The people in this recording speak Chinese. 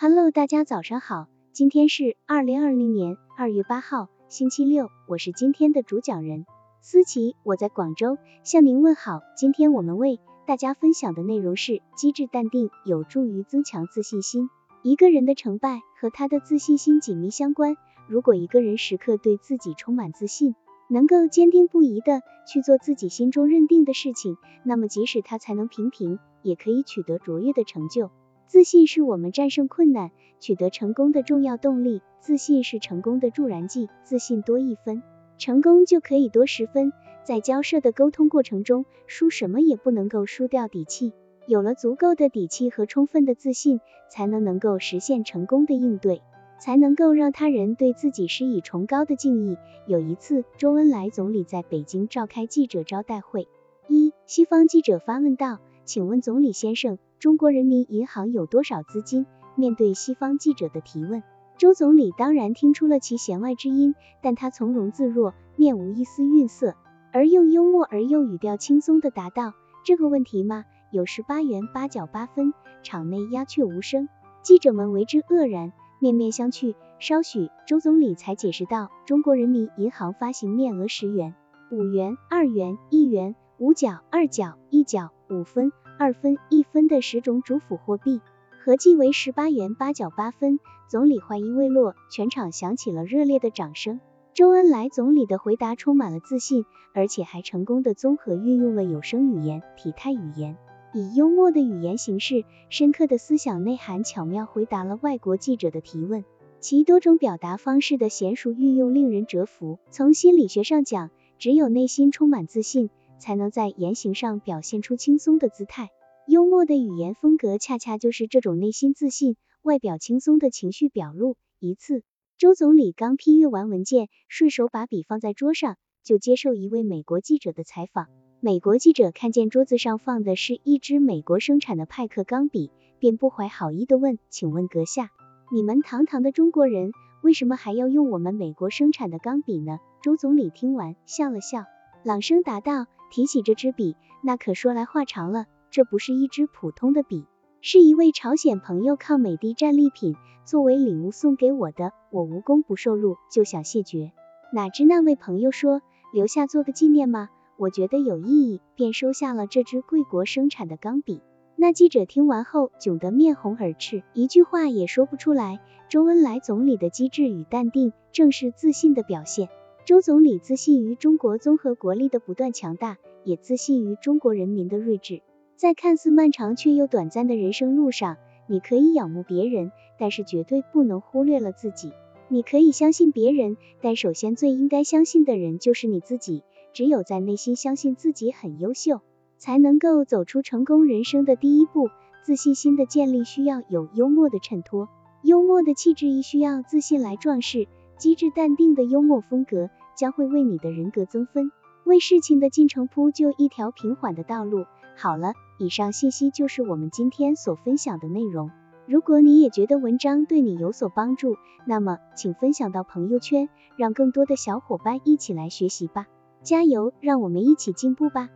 Hello，大家早上好，今天是二零二零年二月八号，星期六，我是今天的主讲人思琪，我在广州向您问好。今天我们为大家分享的内容是机智淡定有助于增强自信心。一个人的成败和他的自信心紧密相关。如果一个人时刻对自己充满自信，能够坚定不移的去做自己心中认定的事情，那么即使他才能平平，也可以取得卓越的成就。自信是我们战胜困难、取得成功的重要动力。自信是成功的助燃剂。自信多一分，成功就可以多十分。在交涉的沟通过程中，输什么也不能够输掉底气。有了足够的底气和充分的自信，才能能够实现成功的应对，才能够让他人对自己施以崇高的敬意。有一次，周恩来总理在北京召开记者招待会，一西方记者发问道：“请问总理先生。”中国人民银行有多少资金？面对西方记者的提问，周总理当然听出了其弦外之音，但他从容自若，面无一丝愠色，而又幽默而又语调轻松的答道：“这个问题嘛，有十八元八角八分。”场内鸦雀无声，记者们为之愕然，面面相觑。稍许，周总理才解释道：“中国人民银行发行面额十元、五元、二元、一元、五角、二角、一角、五分。”二分、一分的十种主辅货币，合计为十八元八角八分。总理话音未落，全场响起了热烈的掌声。周恩来总理的回答充满了自信，而且还成功的综合运用了有声语言、体态语言，以幽默的语言形式、深刻的思想内涵，巧妙回答了外国记者的提问。其多种表达方式的娴熟运用令人折服。从心理学上讲，只有内心充满自信。才能在言行上表现出轻松的姿态，幽默的语言风格恰恰就是这种内心自信、外表轻松的情绪表露。一次，周总理刚批阅完文件，顺手把笔放在桌上，就接受一位美国记者的采访。美国记者看见桌子上放的是一支美国生产的派克钢笔，便不怀好意的问：“请问阁下，你们堂堂的中国人，为什么还要用我们美国生产的钢笔呢？”周总理听完笑了笑，朗声答道。提起这支笔，那可说来话长了。这不是一支普通的笔，是一位朝鲜朋友抗美的战利品，作为礼物送给我的。我无功不受禄，就想谢绝。哪知那位朋友说留下做个纪念吗？我觉得有意义，便收下了这支贵国生产的钢笔。那记者听完后，窘得面红耳赤，一句话也说不出来。周恩来总理的机智与淡定，正是自信的表现。周总理自信于中国综合国力的不断强大，也自信于中国人民的睿智。在看似漫长却又短暂的人生路上，你可以仰慕别人，但是绝对不能忽略了自己。你可以相信别人，但首先最应该相信的人就是你自己。只有在内心相信自己很优秀，才能够走出成功人生的第一步。自信心的建立需要有幽默的衬托，幽默的气质亦需要自信来壮士。机智淡定的幽默风格将会为你的人格增分，为事情的进程铺就一条平缓的道路。好了，以上信息就是我们今天所分享的内容。如果你也觉得文章对你有所帮助，那么请分享到朋友圈，让更多的小伙伴一起来学习吧。加油，让我们一起进步吧。